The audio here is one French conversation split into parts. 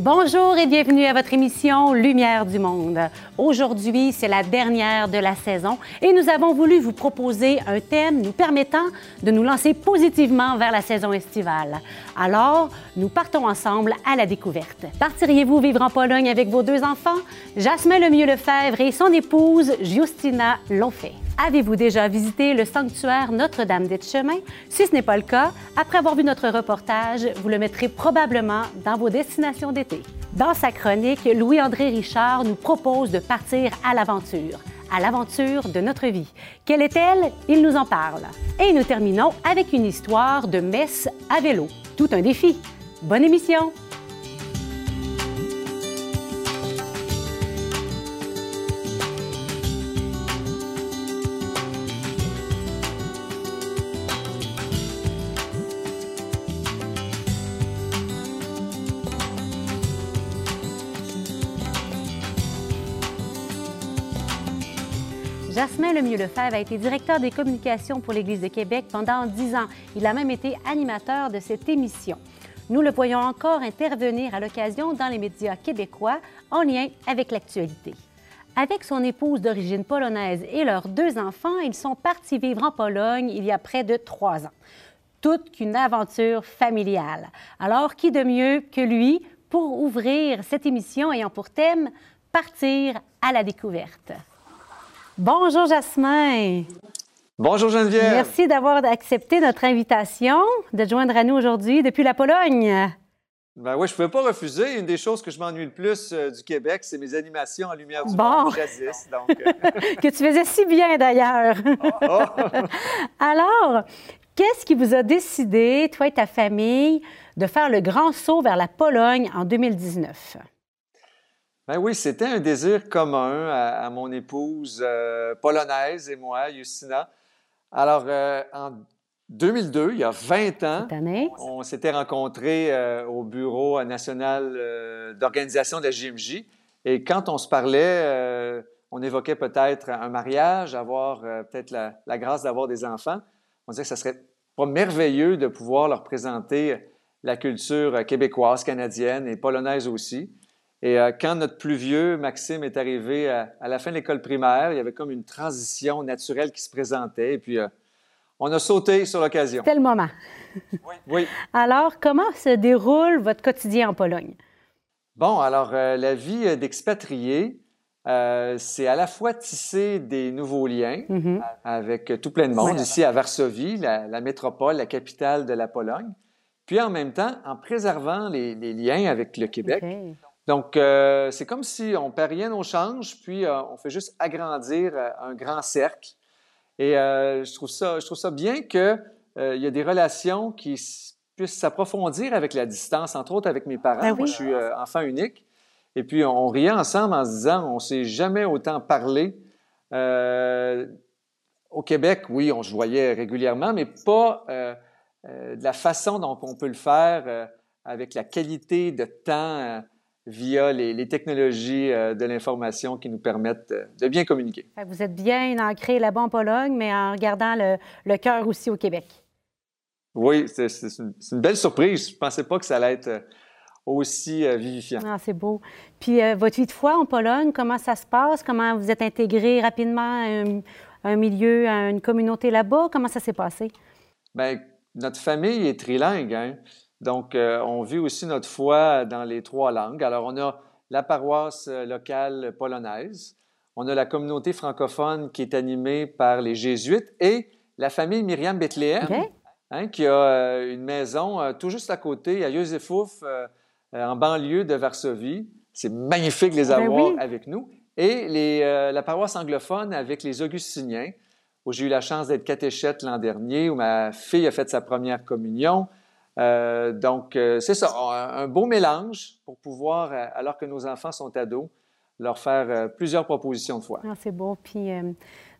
Bonjour et bienvenue à votre émission Lumière du Monde. Aujourd'hui, c'est la dernière de la saison et nous avons voulu vous proposer un thème nous permettant de nous lancer positivement vers la saison estivale. Alors, nous partons ensemble à la découverte. Partiriez-vous vivre en Pologne avec vos deux enfants? Jasmin Lemieux-Lefebvre et son épouse Justina l'ont fait. Avez-vous déjà visité le sanctuaire Notre-Dame des Chemins? Si ce n'est pas le cas, après avoir vu notre reportage, vous le mettrez probablement dans vos destinations d'été. Dans sa chronique, Louis-André Richard nous propose de partir à l'aventure, à l'aventure de notre vie. Quelle est-elle? Il nous en parle. Et nous terminons avec une histoire de messe à vélo. Tout un défi. Bonne émission! Jasmin Lemieux-Lefebvre a été directeur des communications pour l'Église de Québec pendant dix ans. Il a même été animateur de cette émission. Nous le voyons encore intervenir à l'occasion dans les médias québécois en lien avec l'actualité. Avec son épouse d'origine polonaise et leurs deux enfants, ils sont partis vivre en Pologne il y a près de trois ans. Toute qu'une aventure familiale. Alors, qui de mieux que lui pour ouvrir cette émission ayant pour thème Partir à la découverte? Bonjour Jasmin. Bonjour Geneviève. Merci d'avoir accepté notre invitation de te joindre à nous aujourd'hui depuis la Pologne. Ben oui, je ne pouvais pas refuser. Une des choses que je m'ennuie le plus euh, du Québec, c'est mes animations en lumière du bon. monde jadis. Donc, euh, que tu faisais si bien d'ailleurs. oh, oh. Alors, qu'est-ce qui vous a décidé, toi et ta famille, de faire le grand saut vers la Pologne en 2019? Ben oui, c'était un désir commun à, à mon épouse euh, polonaise et moi, Justina. Alors, euh, en 2002, il y a 20 ans, on s'était rencontrés euh, au bureau national d'organisation de la JMJ. Et quand on se parlait, on évoquait peut-être un mariage, avoir peut-être la, la grâce d'avoir des enfants. On disait que ça serait pas merveilleux de pouvoir leur présenter la culture québécoise, canadienne et polonaise aussi. Et euh, quand notre plus vieux, Maxime, est arrivé à, à la fin de l'école primaire, il y avait comme une transition naturelle qui se présentait. Et puis, euh, on a sauté sur l'occasion. C'était le moment. Oui. Alors, comment se déroule votre quotidien en Pologne? Bon, alors, euh, la vie d'expatrié, euh, c'est à la fois tisser des nouveaux liens Mhm. avec tout plein de monde, ici à Varsovie, la, la métropole, la capitale de la Pologne, puis en même temps, en préservant les, les liens avec le Québec. Donc, euh, c'est comme si on perd rien au change, puis euh, on fait juste agrandir euh, un grand cercle. Et je, trouve ça, je trouve ça bien qu'il y a des relations qui puissent s'approfondir avec la distance, entre autres avec mes parents. Ben oui. Moi, je suis enfant unique. Et puis, on riait ensemble en se disant, on ne s'est jamais autant parlé. Euh, au Québec, oui, on se voyait régulièrement, mais pas euh, euh, de la façon dont on peut le faire avec la qualité de temps via les, les technologies euh, de l'information qui nous permettent euh, de bien communiquer. Vous êtes bien ancré là-bas en Pologne, mais en gardant le, le cœur aussi au Québec. Oui, c'est une, belle surprise. Je ne pensais pas que ça allait être euh, aussi vivifiant. Ah, c'est beau. Puis euh, votre vie de foi en Pologne, comment ça se passe? Comment vous êtes intégré rapidement à un, à un milieu, à une communauté là-bas? Comment ça s'est passé? Bien, notre famille est trilingue, hein? Donc euh, on vit aussi notre foi dans les trois langues. Alors, on a la paroisse euh, locale polonaise, on a la communauté francophone qui est animée par les Jésuites et la famille Myriam Bethléem, hein, qui a euh, une maison euh, tout juste à côté, à euh, en banlieue de Varsovie. C'est magnifique de les Ben avoir oui. avec nous. Et les, la paroisse anglophone avec les Augustiniens, où j'ai eu la chance d'être catéchète l'an dernier, où ma fille a fait sa première communion. Euh, donc, euh, c'est ça, un, un beau mélange pour pouvoir, euh, alors que nos enfants sont ados, leur faire plusieurs propositions de foi. Ah, c'est beau. Puis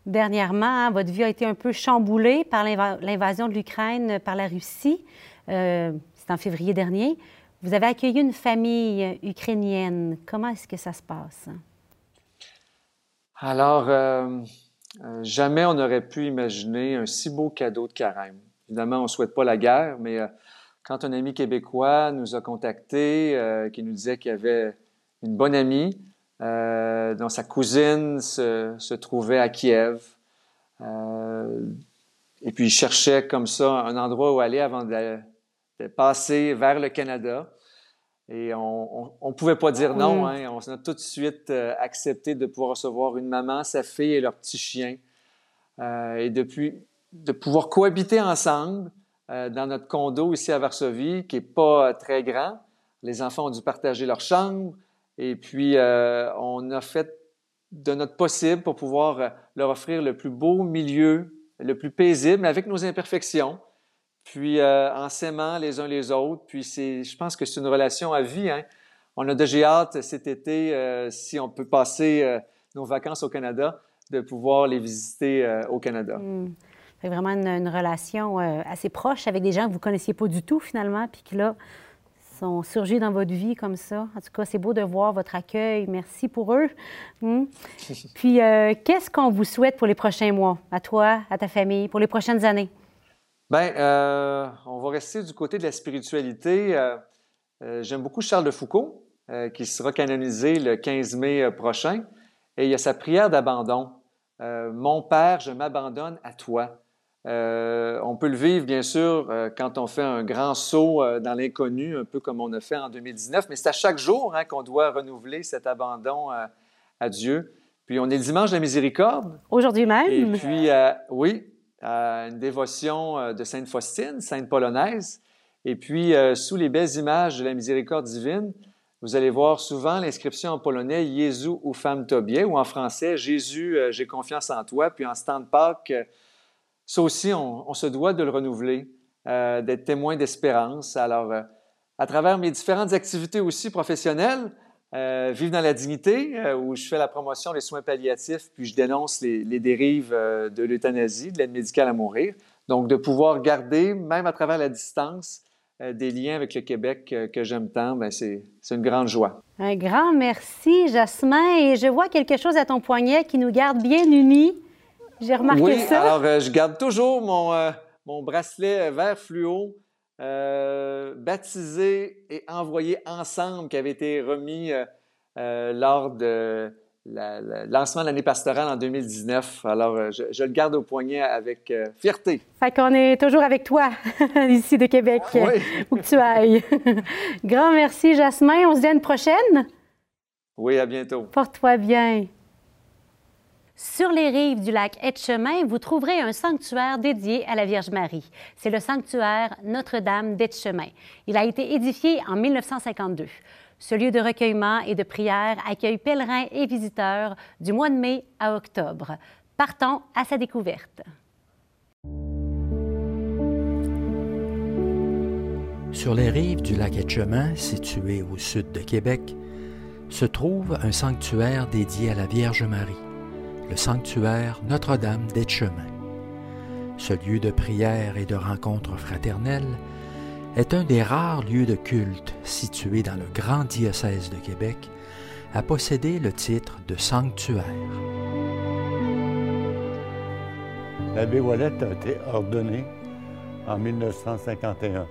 dernièrement, hein, votre vie a été un peu chamboulée par l'inva- l'invasion de l'Ukraine par la Russie. C'est en février dernier. Vous avez accueilli une famille ukrainienne. Comment est-ce que ça se passe? Alors, euh, euh, jamais on n'aurait pu imaginer un si beau cadeau de carême. Évidemment, on ne souhaite pas la guerre, mais euh, quand un ami québécois nous a contactés, euh, qui nous disait qu'il y avait une bonne amie euh, dont sa cousine se, se trouvait à Kiev, euh, et puis il cherchait comme ça un endroit où aller avant de, de passer vers le Canada. Et on ne pouvait pas dire non. Hein. On a tout de suite accepté de pouvoir recevoir une maman, sa fille et leur petit chien. Et depuis, de pouvoir cohabiter ensemble euh, dans notre condo ici à Varsovie, qui n'est pas très grand. Les enfants ont dû partager leur chambre. Et puis, on a fait de notre possible pour pouvoir leur offrir le plus beau milieu, le plus paisible, avec nos imperfections puis euh, en s'aimant les uns les autres. Puis je pense que c'est une relation à vie. Hein. On a déjà hâte cet été, euh, si on peut passer euh, nos vacances au Canada, de pouvoir les visiter au Canada. Mmh. C'est vraiment une, relation assez proche avec des gens que vous ne connaissiez pas du tout finalement, puis qui là sont surgis dans votre vie comme ça. En tout cas, c'est beau de voir votre accueil. Merci pour eux. Mmh. Puis, qu'est-ce qu'on vous souhaite pour les prochains mois, à toi, à ta famille, pour les prochaines années? Bien, euh, on va rester du côté de la spiritualité. Euh, euh, j'aime beaucoup Charles de Foucault, qui sera canonisé le 15 mai prochain. Et il y a sa prière d'abandon. Mon Père, je m'abandonne à toi. On peut le vivre, bien sûr, quand on fait un grand saut dans l'inconnu, un peu comme on a fait en 2019, mais c'est à chaque jour hein, qu'on doit renouveler cet abandon à Dieu. Puis on est le dimanche de la miséricorde. Aujourd'hui même. Et puis, oui, une dévotion euh, de Sainte Faustine, Sainte Polonaise. Et puis, euh, sous les belles images de la miséricorde divine, vous allez voir souvent l'inscription en polonais Jésus ou femme Tobie, ou en français Jésus, euh, j'ai confiance en toi. Puis en stand Pâques, ça aussi, on, se doit de le renouveler, d'être témoin d'espérance. Alors, à travers mes différentes activités aussi professionnelles, euh, Vivre dans la dignité, euh, où je fais la promotion des soins palliatifs, puis je dénonce les, dérives euh, de l'euthanasie, de l'aide médicale à mourir. Donc, de pouvoir garder, même à travers la distance, des liens avec le Québec que j'aime tant, ben, c'est une grande joie. Un grand merci, Jasmin. Et je vois quelque chose à ton poignet qui nous garde bien unis. J'ai remarqué oui, ça. Alors, je garde toujours mon, mon bracelet vert fluo euh, baptisé et envoyé ensemble qui avait été remis euh, euh, lors de lancement de l'année pastorale en 2019. Alors, je, le garde au poignet avec fierté. Fait qu'on est toujours avec toi ici de Québec, où que tu ailles. Grand merci, Jasmin. On se dit à une prochaine. Oui, à bientôt. Porte-toi bien. Sur les rives du lac Etchemin, vous trouverez un sanctuaire dédié à la Vierge Marie. C'est le sanctuaire Notre-Dame d'Etchemin. Il a été édifié en 1952. Ce lieu de recueillement et de prière accueille pèlerins et visiteurs du mois de mai à octobre. Partons à sa découverte. Sur les rives du lac Etchemin, situé au sud de Québec, se trouve un sanctuaire dédié à la Vierge Marie le sanctuaire Notre-Dame d'Etchemin. Ce lieu de prière et de rencontre fraternelle est un des rares lieux de culte situés dans le grand diocèse de Québec à posséder le titre de sanctuaire. L'abbé Wallet a été ordonné en 1951.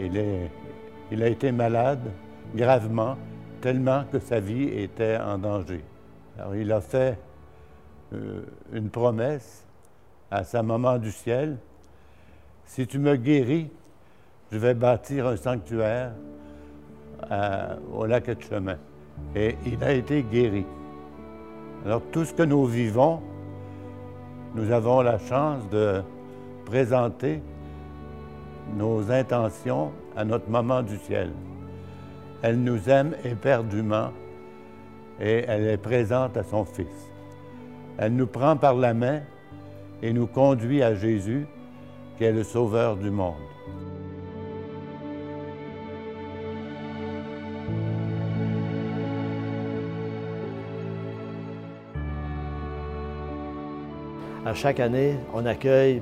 Il, il a été malade gravement, tellement que sa vie était en danger. Alors il a fait euh, une promesse à sa maman du ciel. Si tu me guéris, je vais bâtir un sanctuaire au lac de chemin. Et il a été guéri. Alors tout ce que nous vivons, nous avons la chance de présenter nos intentions à notre maman du ciel. Elle nous aime éperdument et elle est présente à son Fils. Elle nous prend par la main et nous conduit à Jésus, qui est le Sauveur du monde. À chaque année, on accueille,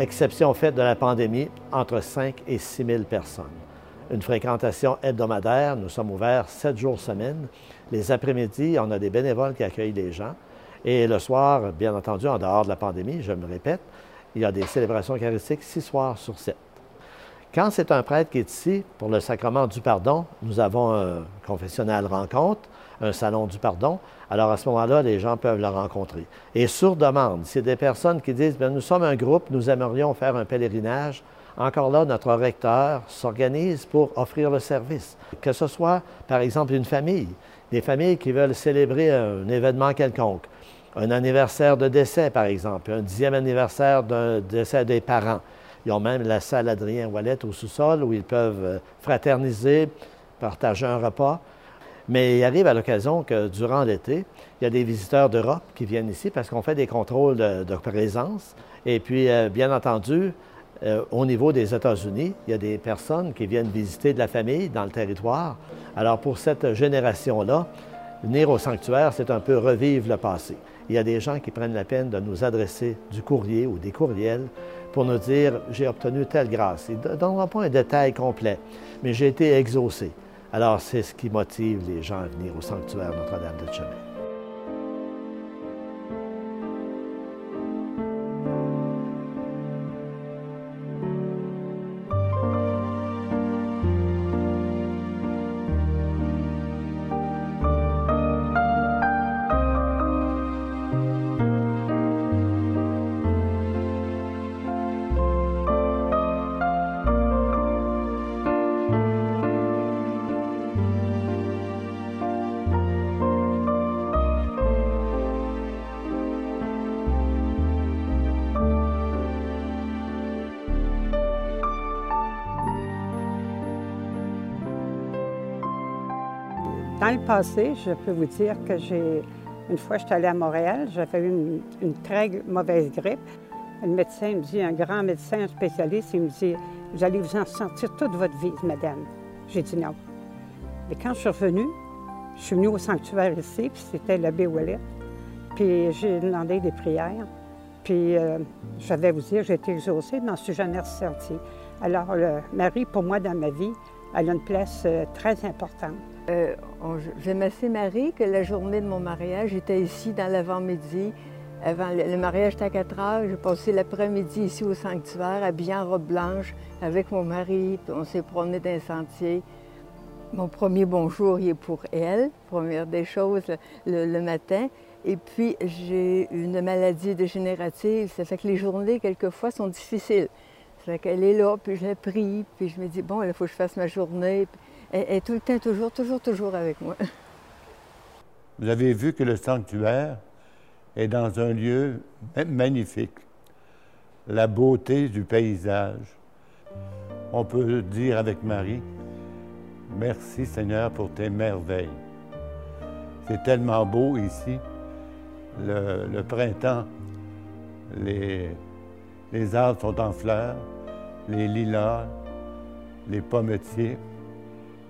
exception faite de la pandémie, entre 5 et 6 000 personnes. Une fréquentation hebdomadaire, nous sommes ouverts 7 jours semaine les après-midi, on a des bénévoles qui accueillent les gens. Et le soir, bien entendu, en dehors de la pandémie, je me répète, il y a des célébrations eucharistiques six soirs sur sept. Quand c'est un prêtre qui est ici pour le sacrement du pardon, nous avons un confessionnal rencontre, un salon du pardon. Alors à ce moment-là, les gens peuvent le rencontrer. Et sur demande, c'est des personnes qui disent, bien, nous sommes un groupe, nous aimerions faire un pèlerinage. Encore là, notre recteur s'organise pour offrir le service. Que ce soit, par exemple, une famille, des familles qui veulent célébrer un événement quelconque, un anniversaire de décès, par exemple, un dixième anniversaire d'un décès des parents. Ils ont même la salle Adrien Wallet au sous-sol où ils peuvent euh, fraterniser, partager un repas. Mais il arrive à l'occasion que durant l'été, il y a des visiteurs d'Europe qui viennent ici parce qu'on fait des contrôles de, présence. Et puis, euh, bien entendu, euh, au niveau des États-Unis, il y a des personnes qui viennent visiter de la famille dans le territoire. Alors, pour cette génération-là, venir au sanctuaire, c'est un peu revivre le passé. Il y a des gens qui prennent la peine de nous adresser du courrier ou des courriels pour nous dire j'ai obtenu telle grâce. Ils ne donneront pas un détail complet, mais j'ai été exaucé. Alors, c'est ce qui motive les gens à venir au sanctuaire Notre-Dame de Chemin. Dans le passé, je peux vous dire que j'ai. Une fois, j'étais allée à Montréal, j'avais eu une, très mauvaise grippe. Le médecin me dit, un grand médecin, un spécialiste, il me dit Vous allez vous en sortir toute votre vie, madame. J'ai dit non. Mais quand je suis revenue, je suis venue au sanctuaire ici, puis c'était l'abbé Wallet. Puis j'ai demandé des prières. Puis euh, je vais vous dire, j'ai été exaucée, mais je suis jamais ressortie. Alors, Marie, pour moi, dans ma vie, elle a une place euh, très importante. Euh, J'aime assez Marie que la journée de mon mariage, j'étais ici dans l'avant-midi. Avant, le, mariage était à 4 heures. J'ai passé l'après-midi ici au sanctuaire, habillée en robe blanche, avec mon mari. on s'est promené dans les sentiers. Mon premier bonjour, il est pour elle, première des choses, le, matin. Et puis, j'ai une maladie dégénérative. Ça fait que les journées, quelquefois, sont difficiles. Ça fait qu'elle est là, puis je la prie, puis je me dis, bon, il faut que je fasse ma journée. Est tout le temps, toujours, toujours, toujours avec moi. Vous avez vu que le sanctuaire est dans un lieu magnifique. La beauté du paysage. On peut dire avec Marie, merci Seigneur pour tes merveilles. C'est tellement beau ici. Le, printemps, les, les arbres sont en fleurs, les lilas, les pommetiers.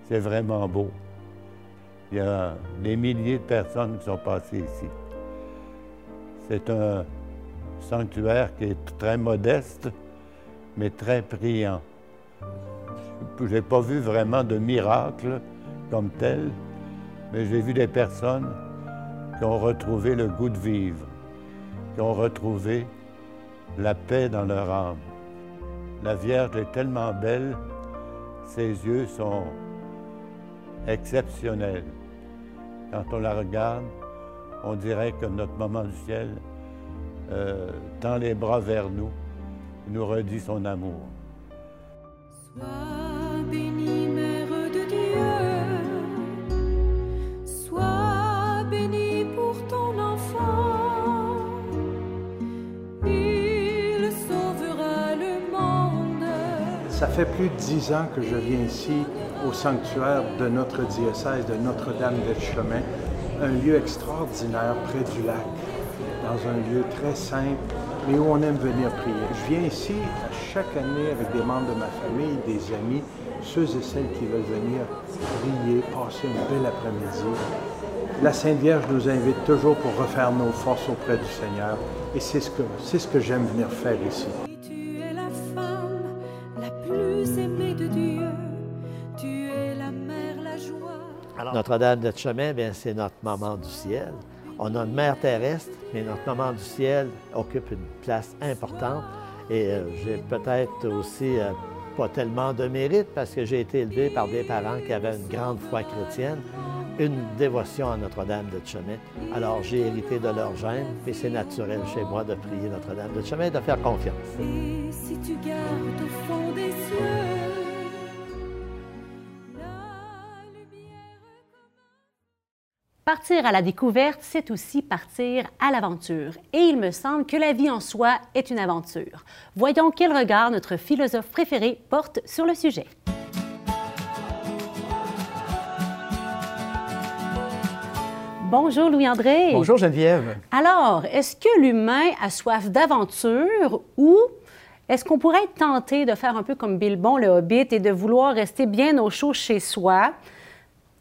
C'est vraiment beau. Il y a des milliers de personnes qui sont passées ici. C'est un sanctuaire qui est très modeste, mais très priant. Je n'ai pas vu vraiment de miracle comme tel, mais j'ai vu des personnes qui ont retrouvé le goût de vivre, qui ont retrouvé la paix dans leur âme. La Vierge est tellement belle, ses yeux sont exceptionnelle. Quand on la regarde, on dirait que notre maman du ciel euh, tend les bras vers nous, nous redit son amour. Sois bénie, Mère de Dieu, sois bénie pour ton enfant, il sauvera le monde. Ça fait plus de dix ans que je viens ici au sanctuaire de notre diocèse de Notre-Dame des Chemin, un lieu extraordinaire près du lac, dans un lieu très simple, mais où on aime venir prier. Je viens ici chaque année avec des membres de ma famille, des amis, ceux et celles qui veulent venir prier, passer une belle après-midi. La Sainte Vierge nous invite toujours pour refaire nos forces auprès du Seigneur, et c'est ce que, c'est ce que j'aime venir faire ici. Notre-Dame de chemin, c'est notre maman du ciel. On a une mère terrestre, mais notre maman du ciel occupe une place importante. Et euh, j'ai peut-être aussi euh, pas tellement de mérite parce que j'ai été élevé par des parents qui avaient une grande foi chrétienne, une dévotion à Notre-Dame de Chemin. Alors j'ai hérité de leur gène et c'est naturel chez moi de prier Notre-Dame de Chemin et de faire confiance. Et si tu gardes Partir à la découverte, c'est aussi partir à l'aventure. Et il me semble que la vie en soi est une aventure. Voyons quel regard notre philosophe préféré porte sur le sujet. Bonjour Louis-André. Bonjour Geneviève. Alors, est-ce que l'humain a soif d'aventure ou est-ce qu'on pourrait être tenté de faire un peu comme Bilbon le Hobbit et de vouloir rester bien au chaud chez soi?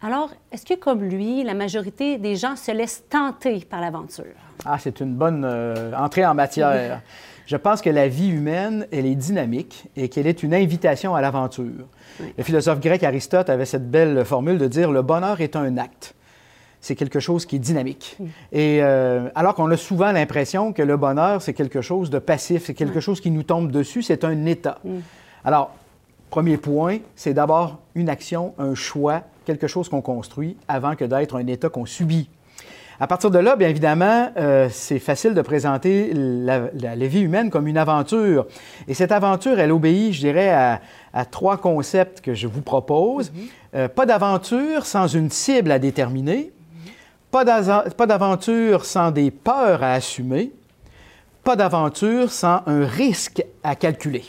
Alors, est-ce que comme lui, la majorité des gens se laissent tenter par l'aventure? Ah, c'est une bonne euh, entrée en matière. Je pense que la vie humaine, elle est dynamique et qu'elle est une invitation à l'aventure. Le philosophe grec Aristote avait cette belle formule de dire le bonheur est un acte. C'est quelque chose qui est dynamique. Et euh, alors qu'on a souvent l'impression que le bonheur, c'est quelque chose de passif, c'est quelque chose qui nous tombe dessus, c'est un état. Alors, premier point, c'est d'abord une action, un choix, quelque chose qu'on construit avant que d'être un état qu'on subit. À partir de là, bien évidemment, euh, c'est facile de présenter la, la- la vie humaine comme une aventure. Et cette aventure, elle obéit, je dirais, à, à trois concepts que je vous propose. Euh, pas d'aventure sans une cible à déterminer, pas d'aventure sans des peurs à assumer, pas d'aventure sans un risque à calculer.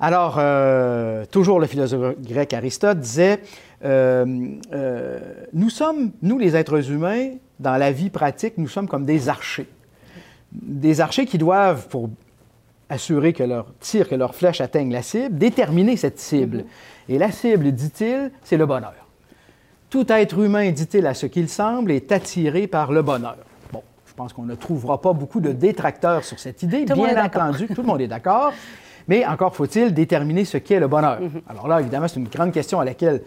Alors, euh, toujours le philosophe grec Aristote disait, euh, euh, nous sommes, nous les êtres humains, dans la vie pratique, nous sommes comme des archers. Des archers qui doivent, pour assurer que leur tir, que leur flèche atteigne la cible, déterminer cette cible. Et la cible, dit-il, c'est le bonheur. Tout être humain, dit-il à ce qu'il semble, est attiré par le bonheur. Bon, je pense qu'on ne trouvera pas beaucoup de détracteurs sur cette idée, Tout bien entendu, tout le monde est d'accord. Mais encore faut-il déterminer ce qu'est le bonheur. Mhm. Alors là, évidemment, c'est une grande question à laquelle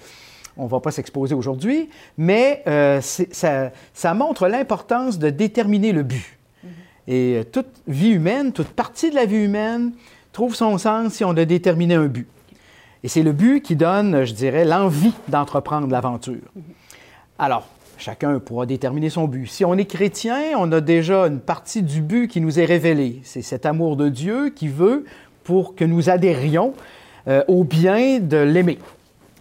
on ne va pas s'exposer aujourd'hui, mais euh, ça, ça montre l'importance de déterminer le but. Mhm. Et euh, toute vie humaine, toute partie de la vie humaine trouve son sens si on a déterminé un but. Et c'est le but qui donne, je dirais, l'envie d'entreprendre l'aventure. Alors, chacun pourra déterminer son but. Si on est chrétien, on a déjà une partie du but qui nous est révélée. C'est cet amour de Dieu qui veut pour que nous adhérions euh, au bien de l'aimer.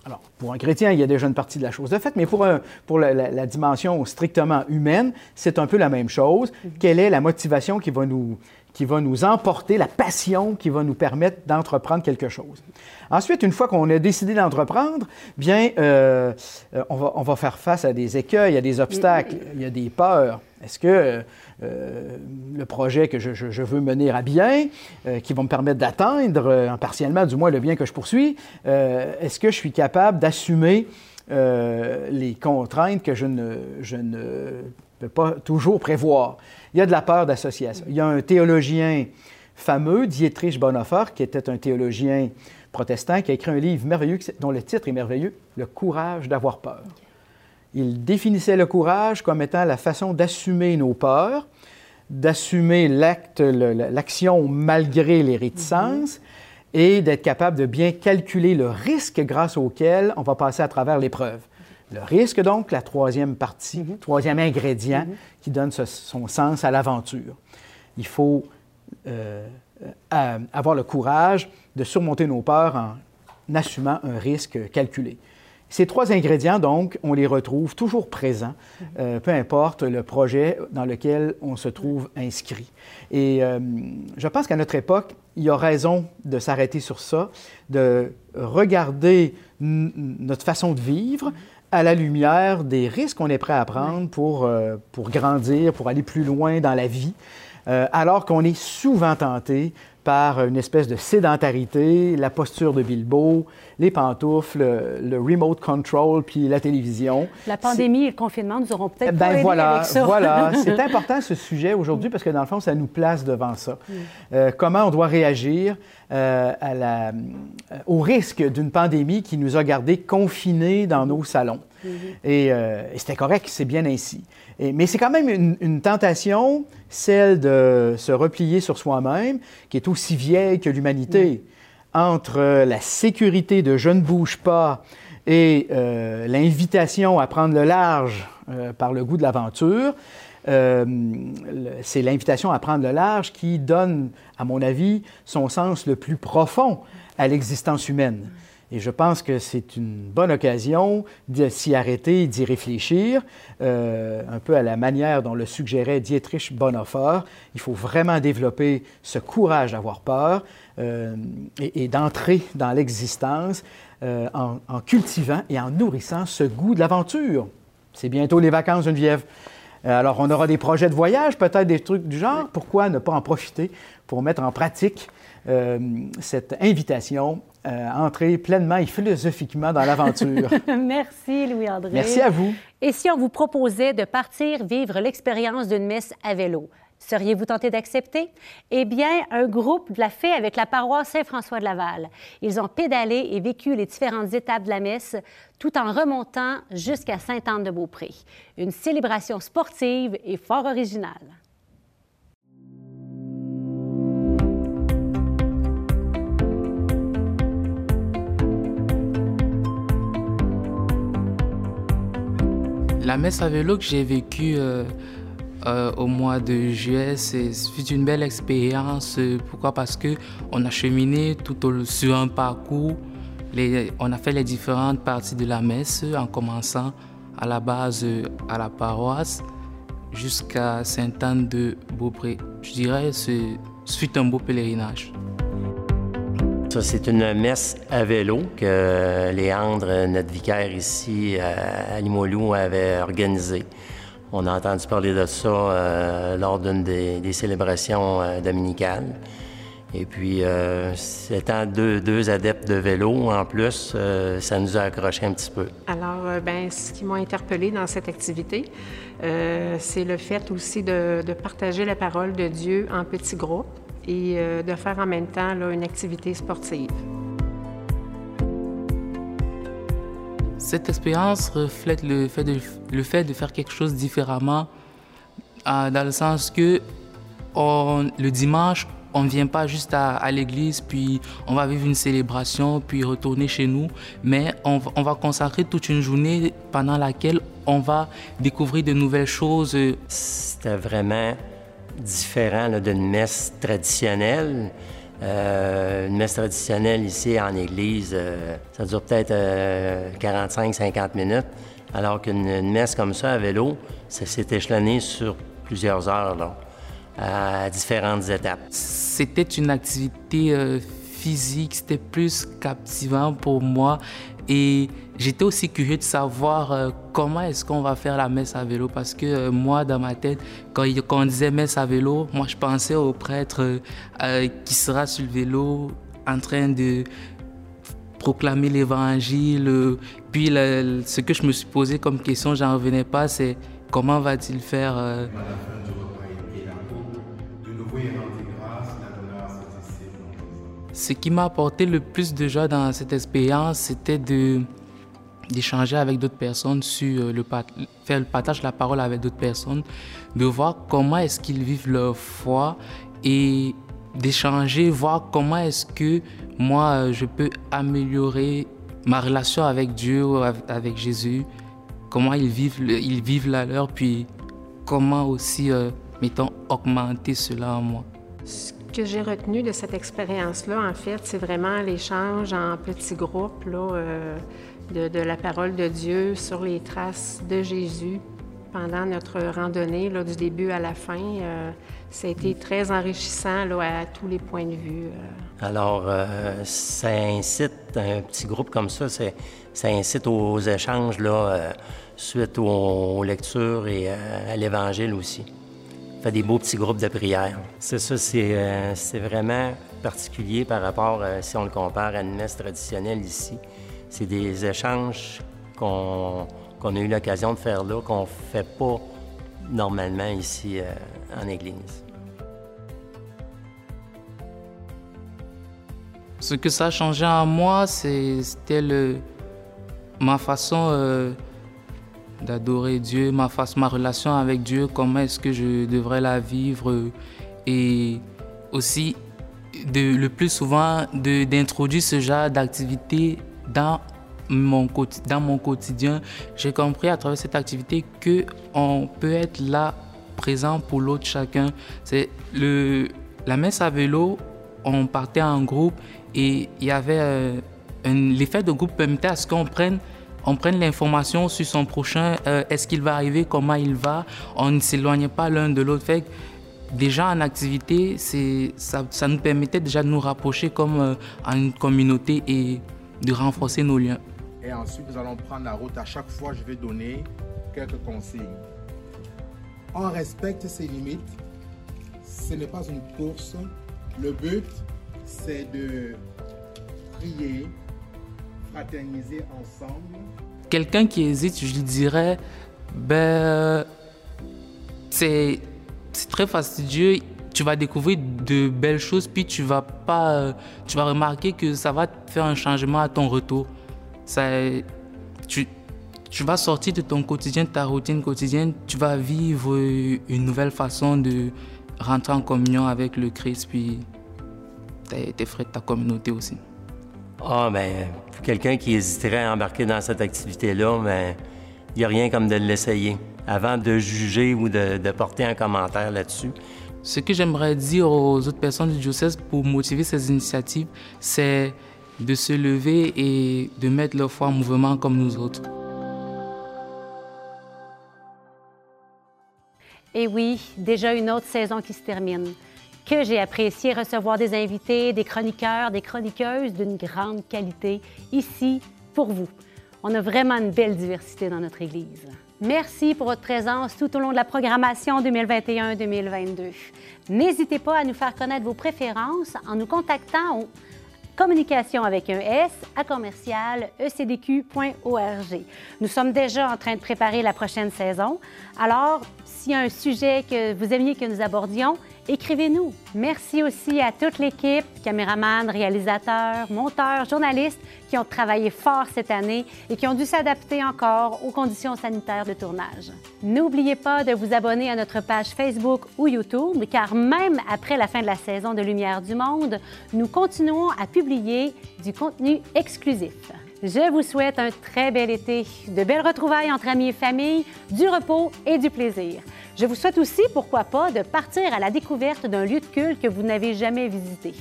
Alors, pour un chrétien, il y a déjà une partie de la chose de faite, mais pour, un- pour la, la- la dimension strictement humaine, c'est un peu la même chose. Quelle est la motivation qui va, nous, qui va nous emporter, la passion qui va nous permettre d'entreprendre quelque chose? Ensuite, une fois qu'on a décidé d'entreprendre, bien, euh, euh, on, va, on va faire face à des écueils, à des obstacles, il y a des peurs. Est-ce que euh, euh, le projet que je, veux mener à bien, euh, qui va me permettre d'atteindre, partiellement du moins, le bien que je poursuis, est-ce que je suis capable d'assumer les contraintes que je ne, je ne peux pas toujours prévoir? Il y a de la peur ça. Il y a un théologien fameux, Dietrich Bonhoeffer, qui était un théologien protestant, qui a écrit un livre merveilleux dont le titre est merveilleux, Le courage d'avoir peur. Il définissait le courage comme étant la façon d'assumer nos peurs, d'assumer l'acte, l'action malgré les réticences et d'être capable de bien calculer le risque grâce auquel on va passer à travers l'épreuve. Le risque, donc, la troisième partie, troisième ingrédient qui donne ce- son sens à l'aventure. Il faut euh, euh, avoir le courage de surmonter nos peurs en assumant un risque calculé. Ces trois ingrédients, donc, on les retrouve toujours présents, euh, peu importe le projet dans lequel on se trouve inscrit. Et euh, je pense qu'à notre époque, il y a raison de s'arrêter sur ça, de regarder notre façon de vivre à la lumière des risques qu'on est prêt à prendre pour, euh, pour grandir, pour aller plus loin dans la vie, euh, alors qu'on est souvent tenté par une espèce de sédentarité, la posture de Bilbo, les pantoufles, le, le remote control, puis la télévision. La pandémie et le confinement nous auront peut-être Ben voilà, avec ça. voilà. C'est important ce sujet aujourd'hui parce que dans le fond, ça nous place devant ça. Euh, comment on doit réagir euh, à la- euh, au risque d'une pandémie qui nous a gardés confinés dans nos salons? Et, euh, et c'était correct, c'est bien ainsi. Et- mais c'est quand même une, une tentation, celle de se replier sur soi-même, qui est aussi vieille que l'humanité. entre la sécurité de je ne bouge pas et euh, l'invitation à prendre le large euh, par le goût de l'aventure, euh, c'est l'invitation à prendre le large qui donne, à mon avis, son sens le plus profond à l'existence humaine. Et je pense que c'est une bonne occasion de s'y arrêter, d'y réfléchir, un peu à la manière dont le suggérait Dietrich Bonhoeffer. Il faut vraiment développer ce courage d'avoir peur et, et d'entrer dans l'existence euh, en, cultivant et en nourrissant ce goût de l'aventure. C'est bientôt les vacances, Geneviève. Euh, alors, on aura des projets de voyage, peut-être des trucs du genre. Pourquoi ne pas en profiter pour mettre en pratique euh, cette invitation à entrer pleinement et philosophiquement dans l'aventure? Merci, Louis-André. Merci à vous. Et si on vous proposait de partir vivre l'expérience d'une messe à vélo? Seriez-vous tenté d'accepter? Eh bien, un groupe l'a fait avec la paroisse Saint-François de Laval. Ils ont pédalé et vécu les différentes étapes de la messe tout en remontant jusqu'à Sainte-Anne-de-Beaupré. Une célébration sportive et fort originale. La messe à vélo que j'ai vécue euh, euh, au mois de juillet. C'est une belle expérience. Pourquoi? Parce que on a cheminé tout au, sur un parcours. On a fait les différentes parties de la messe en commençant à la base à la paroisse jusqu'à Sainte-Anne de Beaupré. Je dirais que ce fut un beau pèlerinage. C'est une messe à vélo que Léandre, notre vicaire ici à Limoilou, avait organisée. On a entendu parler de ça euh, lors d'une des, célébrations euh, dominicales. Et puis, euh, étant deux, adeptes de vélo en plus, ça nous a accroché un petit peu. Alors, ben, ce qui m'a interpellé dans cette activité, c'est le fait aussi de, partager la parole de Dieu en petits groupes et de faire en même temps une activité sportive. Cette expérience reflète le fait de, le fait de faire quelque chose différemment, euh, dans le sens que le dimanche, on ne vient pas juste à, l'église, puis on va vivre une célébration, puis retourner chez nous, mais on, va consacrer toute une journée pendant laquelle on va découvrir de nouvelles choses. C'était vraiment différent d'une messe traditionnelle. Euh, une messe traditionnelle ici en église, euh, ça dure peut-être 45-50 euh, minutes, alors qu'une messe comme ça à vélo, ça s'est échelonné sur plusieurs heures, à différentes étapes. C'était une activité physique, c'était plus captivant pour moi et j'étais aussi curieux de savoir euh, comment est-ce qu'on va faire la messe à vélo? Parce que euh, moi, dans ma tête, quand, on disait messe à vélo, moi, je pensais au prêtre euh, qui sera sur le vélo en train de proclamer l'évangile. Puis ce que je me suis posé comme question, j'en revenais pas, c'est comment va-t-il faire Ce qui m'a apporté le plus de joie dans cette expérience, c'était d'échanger avec d'autres personnes sur euh, le faire le partage de la parole avec d'autres personnes, de voir comment est-ce qu'ils vivent leur foi et d'échanger, voir comment est-ce que moi euh, je peux améliorer ma relation avec Dieu, avec Jésus, comment ils vivent, ils vivent la leur, puis comment aussi, euh, mettons, augmenter cela en moi que j'ai retenu de cette expérience-là, en fait, c'est vraiment l'échange en petits groupes euh, de, la parole de Dieu sur les traces de Jésus pendant notre randonnée, du début à la fin. Euh, ça a été très enrichissant à tous les points de vue. Euh. Alors, ça incite, un petit groupe comme ça, ça incite aux échanges suite aux lectures et à l'Évangile aussi des beaux petits groupes de prière. C'est ça, c'est, euh, vraiment particulier par rapport, euh, si on le compare à une messe traditionnelle ici. C'est des échanges qu'on, a eu l'occasion de faire là, qu'on ne fait pas normalement ici euh, en Église. Ce que ça a changé en moi, c'était le, ma façon d'adorer Dieu, ma face, ma relation avec Dieu, comment est-ce que je devrais la vivre et aussi le plus souvent d'introduire ce genre d'activité dans mon, dans mon quotidien. J'ai compris à travers cette activité que on peut être là, présent pour l'autre chacun. C'est le la messe à vélo. On partait en groupe et il y avait euh, l'effet de groupe permettait à ce qu'on prenne on prenne l'information sur son prochain, euh, est-ce qu'il va arriver, comment il va, on ne s'éloignait pas l'un de l'autre. Déjà en activité, ça, ça nous permettait déjà de nous rapprocher comme euh, en une communauté et de renforcer nos liens. Et ensuite, nous allons prendre la route. À chaque fois, je vais donner quelques consignes. On respecte ses limites. Ce n'est pas une course. Le but, c'est de prier, fraterniser ensemble. Quelqu'un qui hésite, je lui dirais, ben, c'est très fastidieux. Tu vas découvrir de belles choses, puis tu vas pas, tu vas remarquer que ça va faire un changement à ton retour. Ça, tu, tu vas sortir de ton quotidien, de ta routine quotidienne, tu vas vivre une nouvelle façon de rentrer en communion avec le Christ, puis tes frères de ta communauté aussi. Ah, ben, pour quelqu'un qui hésiterait à embarquer dans cette activité-là, ben, il n'y a rien comme de l'essayer avant de juger ou de, porter un commentaire là-dessus. Ce que j'aimerais dire aux autres personnes du diocèse pour motiver ces initiatives, c'est de se lever et de mettre leur foi en mouvement comme nous autres. Et oui, déjà une autre saison qui se termine. Que j'ai apprécié recevoir des invités, des chroniqueurs, des chroniqueuses d'une grande qualité ici pour vous. On a vraiment une belle diversité dans notre Église. Merci pour votre présence tout au long de la programmation 2021-2022. N'hésitez pas à nous faire connaître vos préférences en nous contactant au communication avec un S à commercial ecdq.org. Nous sommes déjà en train de préparer la prochaine saison. Alors, s'il y a un sujet que vous aimiez que nous abordions, écrivez-nous. Merci aussi à toute l'équipe, caméramans, réalisateurs, monteurs, journalistes qui ont travaillé fort cette année et qui ont dû s'adapter encore aux conditions sanitaires de tournage. N'oubliez pas de vous abonner à notre page Facebook ou YouTube, car même après la fin de la saison de Lumière du Monde, nous continuons à publier du contenu exclusif. Je vous souhaite un très bel été, de belles retrouvailles entre amis et famille, du repos et du plaisir. Je vous souhaite aussi, pourquoi pas, de partir à la découverte d'un lieu de culte que vous n'avez jamais visité.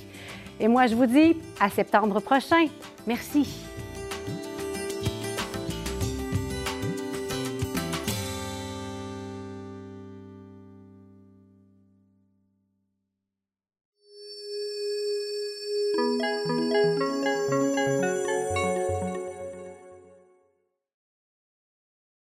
Et moi, je vous dis à septembre prochain. Merci.